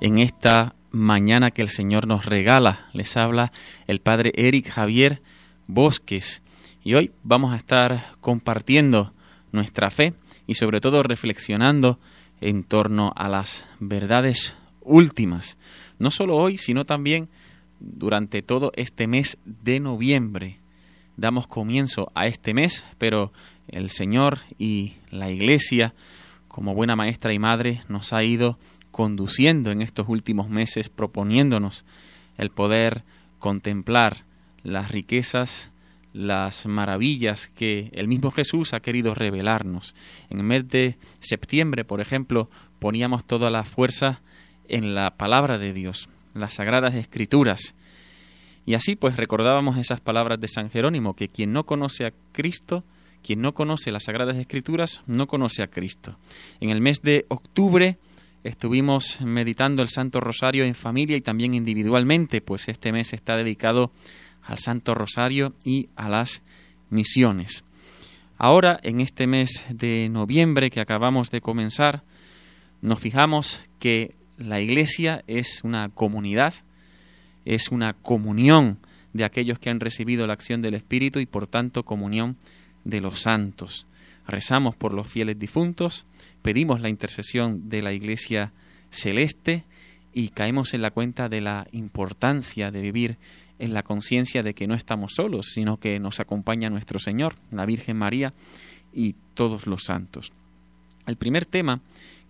en esta mañana que el Señor nos regala. Les habla el Padre Eric Javier Bosques y hoy vamos a estar compartiendo nuestra fe y sobre todo reflexionando en torno a las verdades últimas. No solo hoy, sino también durante todo este mes de noviembre. Damos comienzo a este mes, pero el Señor y la Iglesia como buena maestra y madre, nos ha ido conduciendo en estos últimos meses, proponiéndonos el poder contemplar las riquezas, las maravillas que el mismo Jesús ha querido revelarnos. En el mes de septiembre, por ejemplo, poníamos toda la fuerza en la palabra de Dios, las sagradas escrituras. Y así pues recordábamos esas palabras de San Jerónimo, que quien no conoce a Cristo, quien no conoce las Sagradas Escrituras no conoce a Cristo. En el mes de octubre estuvimos meditando el Santo Rosario en familia y también individualmente, pues este mes está dedicado al Santo Rosario y a las misiones. Ahora, en este mes de noviembre que acabamos de comenzar, nos fijamos que la Iglesia es una comunidad, es una comunión de aquellos que han recibido la acción del Espíritu y por tanto comunión de los santos. Rezamos por los fieles difuntos, pedimos la intercesión de la Iglesia celeste y caemos en la cuenta de la importancia de vivir en la conciencia de que no estamos solos, sino que nos acompaña nuestro Señor, la Virgen María y todos los santos. El primer tema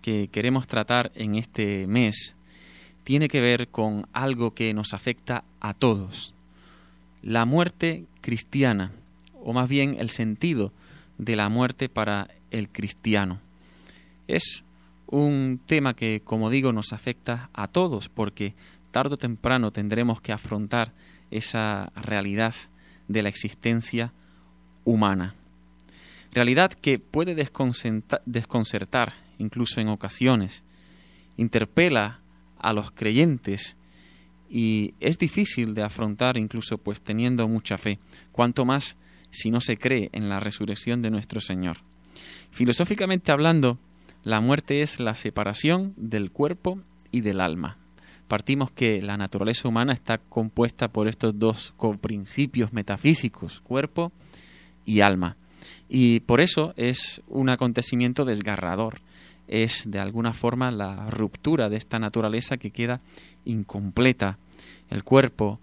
que queremos tratar en este mes tiene que ver con algo que nos afecta a todos, la muerte cristiana o más bien el sentido de la muerte para el cristiano. Es un tema que, como digo, nos afecta a todos porque tarde o temprano tendremos que afrontar esa realidad de la existencia humana. Realidad que puede desconcertar, incluso en ocasiones, interpela a los creyentes y es difícil de afrontar incluso pues teniendo mucha fe, cuanto más si no se cree en la resurrección de nuestro Señor. Filosóficamente hablando, la muerte es la separación del cuerpo y del alma. Partimos que la naturaleza humana está compuesta por estos dos principios metafísicos, cuerpo y alma. Y por eso es un acontecimiento desgarrador. Es de alguna forma la ruptura de esta naturaleza que queda incompleta. El cuerpo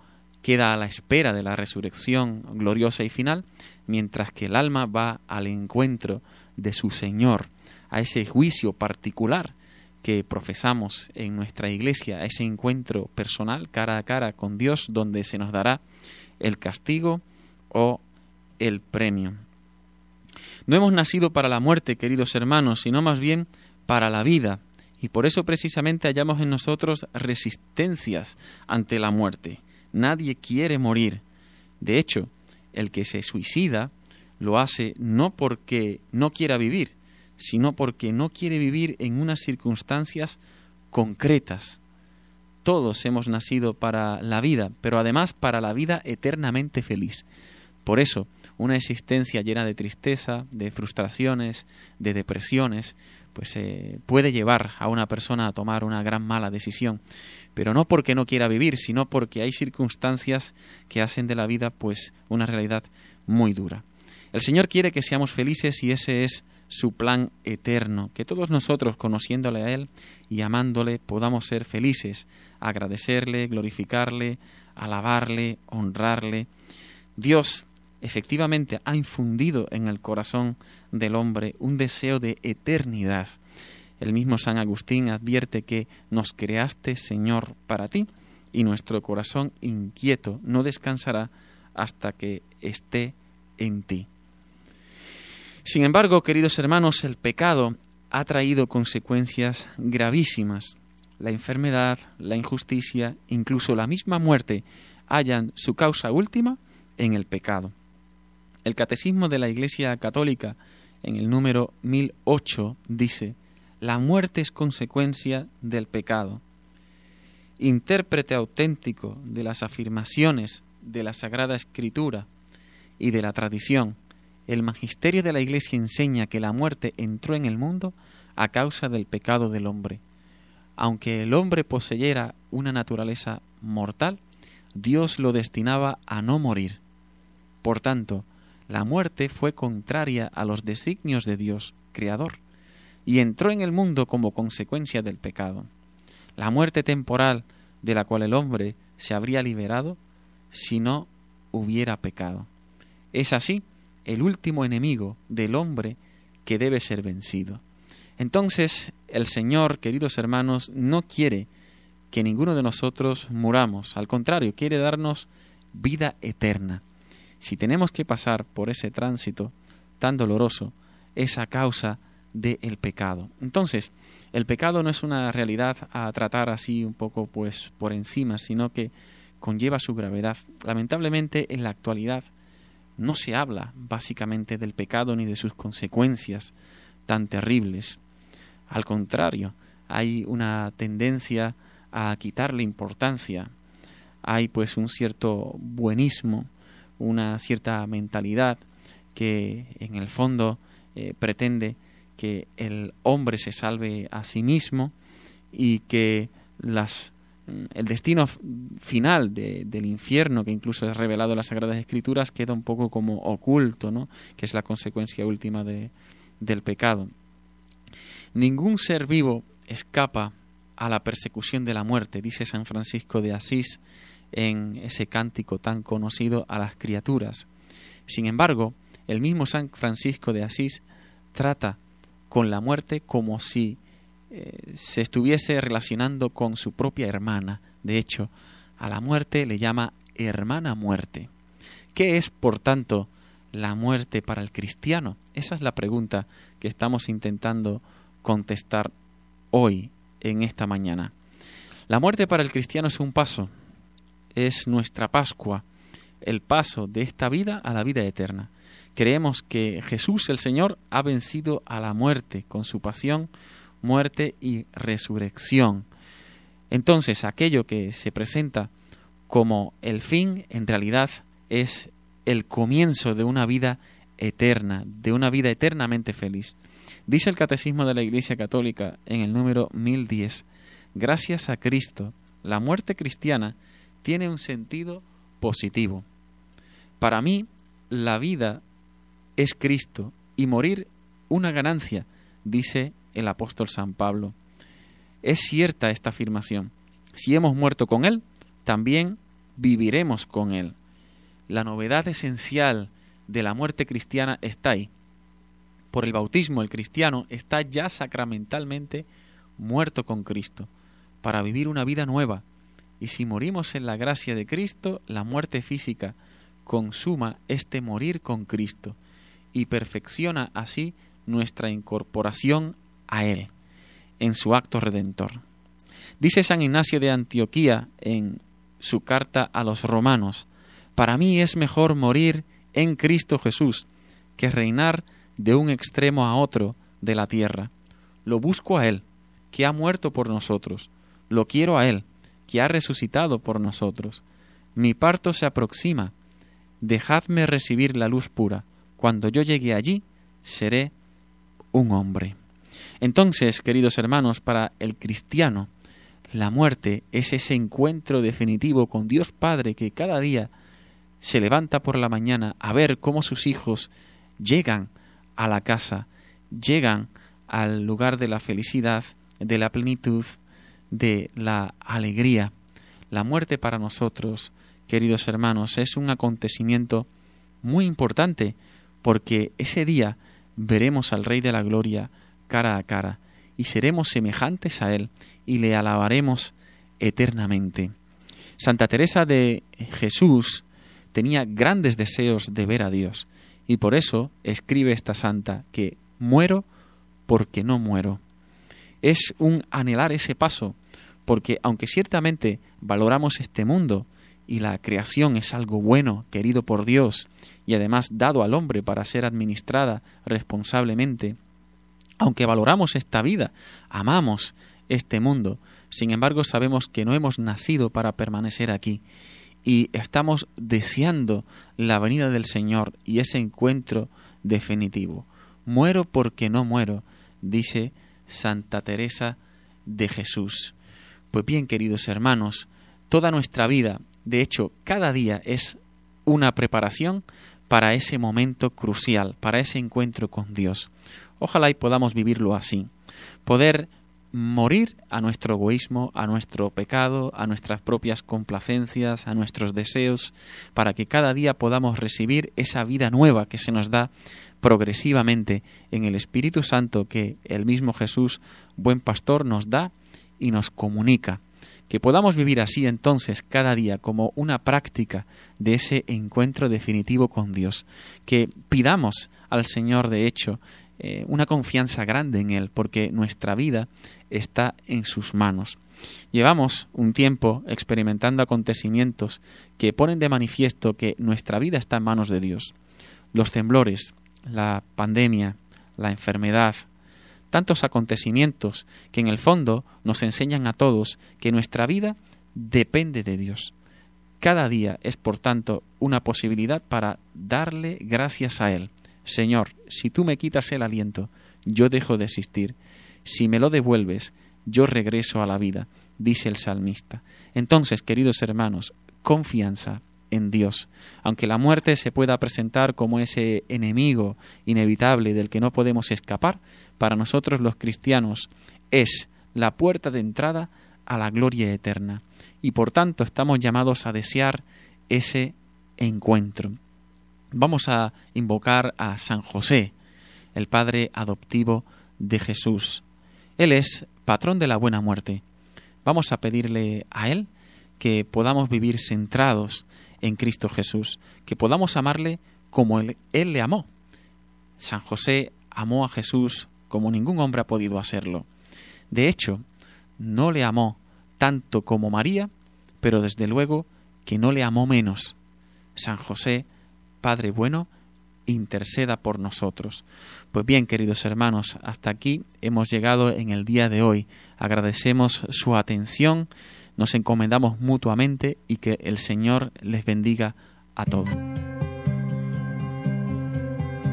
queda a la espera de la resurrección gloriosa y final, mientras que el alma va al encuentro de su Señor, a ese juicio particular que profesamos en nuestra iglesia, a ese encuentro personal cara a cara con Dios, donde se nos dará el castigo o el premio. No hemos nacido para la muerte, queridos hermanos, sino más bien para la vida, y por eso precisamente hallamos en nosotros resistencias ante la muerte. Nadie quiere morir. De hecho, el que se suicida lo hace no porque no quiera vivir, sino porque no quiere vivir en unas circunstancias concretas. Todos hemos nacido para la vida, pero además para la vida eternamente feliz. Por eso, una existencia llena de tristeza, de frustraciones, de depresiones, pues eh, puede llevar a una persona a tomar una gran mala decisión, pero no porque no quiera vivir, sino porque hay circunstancias que hacen de la vida pues una realidad muy dura. El Señor quiere que seamos felices y ese es su plan eterno, que todos nosotros, conociéndole a Él y amándole, podamos ser felices, agradecerle, glorificarle, alabarle, honrarle. Dios efectivamente ha infundido en el corazón del hombre un deseo de eternidad. El mismo San Agustín advierte que nos creaste, Señor, para ti, y nuestro corazón inquieto no descansará hasta que esté en ti. Sin embargo, queridos hermanos, el pecado ha traído consecuencias gravísimas. la enfermedad, la injusticia, incluso la misma muerte, hallan su causa última en el pecado. El Catecismo de la Iglesia Católica, en el número 1008, dice, la muerte es consecuencia del pecado. Intérprete auténtico de las afirmaciones de la Sagrada Escritura y de la tradición, el magisterio de la Iglesia enseña que la muerte entró en el mundo a causa del pecado del hombre. Aunque el hombre poseyera una naturaleza mortal, Dios lo destinaba a no morir. Por tanto, la muerte fue contraria a los designios de Dios, Creador, y entró en el mundo como consecuencia del pecado. La muerte temporal de la cual el hombre se habría liberado si no hubiera pecado. Es así el último enemigo del hombre que debe ser vencido. Entonces el Señor, queridos hermanos, no quiere que ninguno de nosotros muramos, al contrario, quiere darnos vida eterna. Si tenemos que pasar por ese tránsito tan doloroso, es a causa del pecado. Entonces, el pecado no es una realidad a tratar así un poco pues por encima, sino que conlleva su gravedad. Lamentablemente, en la actualidad no se habla básicamente del pecado ni de sus consecuencias tan terribles. Al contrario, hay una tendencia a quitarle importancia. Hay pues un cierto buenismo, una cierta mentalidad que en el fondo eh, pretende que el hombre se salve a sí mismo y que las Mm, el destino final del infierno, que incluso es revelado en las Sagradas Escrituras, queda un poco como oculto, ¿no? que es la consecuencia última de, del pecado. Ningún ser vivo escapa a la persecución de la muerte, dice San Francisco de Asís en ese cántico tan conocido a las criaturas. Sin embargo, el mismo San Francisco de Asís trata con la muerte como si eh, se estuviese relacionando con su propia hermana. De hecho, a la muerte le llama hermana muerte. ¿Qué es, por tanto, la muerte para el cristiano? Esa es la pregunta que estamos intentando contestar hoy, en esta mañana. La muerte para el cristiano es un paso, es nuestra Pascua, el paso de esta vida a la vida eterna. Creemos que Jesús el Señor ha vencido a la muerte con su pasión, muerte y resurrección. Entonces, aquello que se presenta como el fin, en realidad es el comienzo de una vida eterna, de una vida eternamente feliz. Dice el Catecismo de la Iglesia Católica en el número 1010, gracias a Cristo, la muerte cristiana tiene un sentido positivo. Para mí, la vida es Cristo y morir una ganancia, dice el apóstol San Pablo. Es cierta esta afirmación. Si hemos muerto con Él, también viviremos con Él. La novedad esencial de la muerte cristiana está ahí. Por el bautismo el cristiano está ya sacramentalmente muerto con Cristo, para vivir una vida nueva. Y si morimos en la gracia de Cristo, la muerte física consuma este morir con Cristo y perfecciona así nuestra incorporación a Él en su acto redentor. Dice San Ignacio de Antioquía en su carta a los romanos, Para mí es mejor morir en Cristo Jesús que reinar de un extremo a otro de la tierra. Lo busco a Él, que ha muerto por nosotros. Lo quiero a Él, que ha resucitado por nosotros. Mi parto se aproxima. Dejadme recibir la luz pura. Cuando yo llegue allí, seré un hombre. Entonces, queridos hermanos, para el cristiano, la muerte es ese encuentro definitivo con Dios Padre que cada día se levanta por la mañana a ver cómo sus hijos llegan a la casa, llegan al lugar de la felicidad, de la plenitud, de la alegría. La muerte para nosotros, queridos hermanos, es un acontecimiento muy importante porque ese día veremos al Rey de la Gloria cara a cara, y seremos semejantes a Él, y le alabaremos eternamente. Santa Teresa de Jesús tenía grandes deseos de ver a Dios, y por eso escribe esta santa que muero porque no muero. Es un anhelar ese paso, porque aunque ciertamente valoramos este mundo y la creación es algo bueno, querido por Dios, y además dado al hombre para ser administrada responsablemente, aunque valoramos esta vida, amamos este mundo, sin embargo sabemos que no hemos nacido para permanecer aquí y estamos deseando la venida del Señor y ese encuentro definitivo. Muero porque no muero, dice Santa Teresa de Jesús. Pues bien, queridos hermanos, toda nuestra vida, de hecho, cada día es una preparación para ese momento crucial, para ese encuentro con Dios. Ojalá y podamos vivirlo así, poder morir a nuestro egoísmo, a nuestro pecado, a nuestras propias complacencias, a nuestros deseos, para que cada día podamos recibir esa vida nueva que se nos da progresivamente en el Espíritu Santo que el mismo Jesús, buen pastor, nos da y nos comunica. Que podamos vivir así entonces cada día como una práctica de ese encuentro definitivo con Dios. Que pidamos al Señor, de hecho, eh, una confianza grande en Él, porque nuestra vida está en sus manos. Llevamos un tiempo experimentando acontecimientos que ponen de manifiesto que nuestra vida está en manos de Dios. Los temblores, la pandemia, la enfermedad, tantos acontecimientos que en el fondo nos enseñan a todos que nuestra vida depende de Dios. Cada día es, por tanto, una posibilidad para darle gracias a Él Señor, si tú me quitas el aliento, yo dejo de existir. Si me lo devuelves, yo regreso a la vida, dice el salmista. Entonces, queridos hermanos, confianza en Dios. Aunque la muerte se pueda presentar como ese enemigo inevitable del que no podemos escapar, para nosotros los cristianos es la puerta de entrada a la gloria eterna. Y por tanto estamos llamados a desear ese encuentro vamos a invocar a San José, el Padre adoptivo de Jesús. Él es patrón de la buena muerte. Vamos a pedirle a Él que podamos vivir centrados en Cristo Jesús, que podamos amarle como Él, él le amó. San José amó a Jesús como ningún hombre ha podido hacerlo. De hecho, no le amó tanto como María, pero desde luego que no le amó menos. San José Padre bueno, interceda por nosotros. Pues bien, queridos hermanos, hasta aquí hemos llegado en el día de hoy. Agradecemos su atención, nos encomendamos mutuamente y que el Señor les bendiga a todos.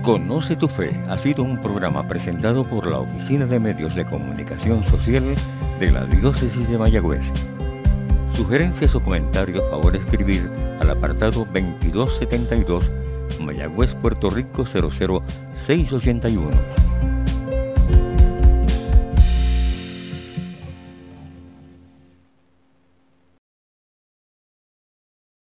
Conoce tu fe ha sido un programa presentado por la Oficina de Medios de Comunicación Social de la Diócesis de Mayagüez. Sugerencias o comentarios, favor escribir al apartado 2272 Mayagüez, Puerto Rico 00681.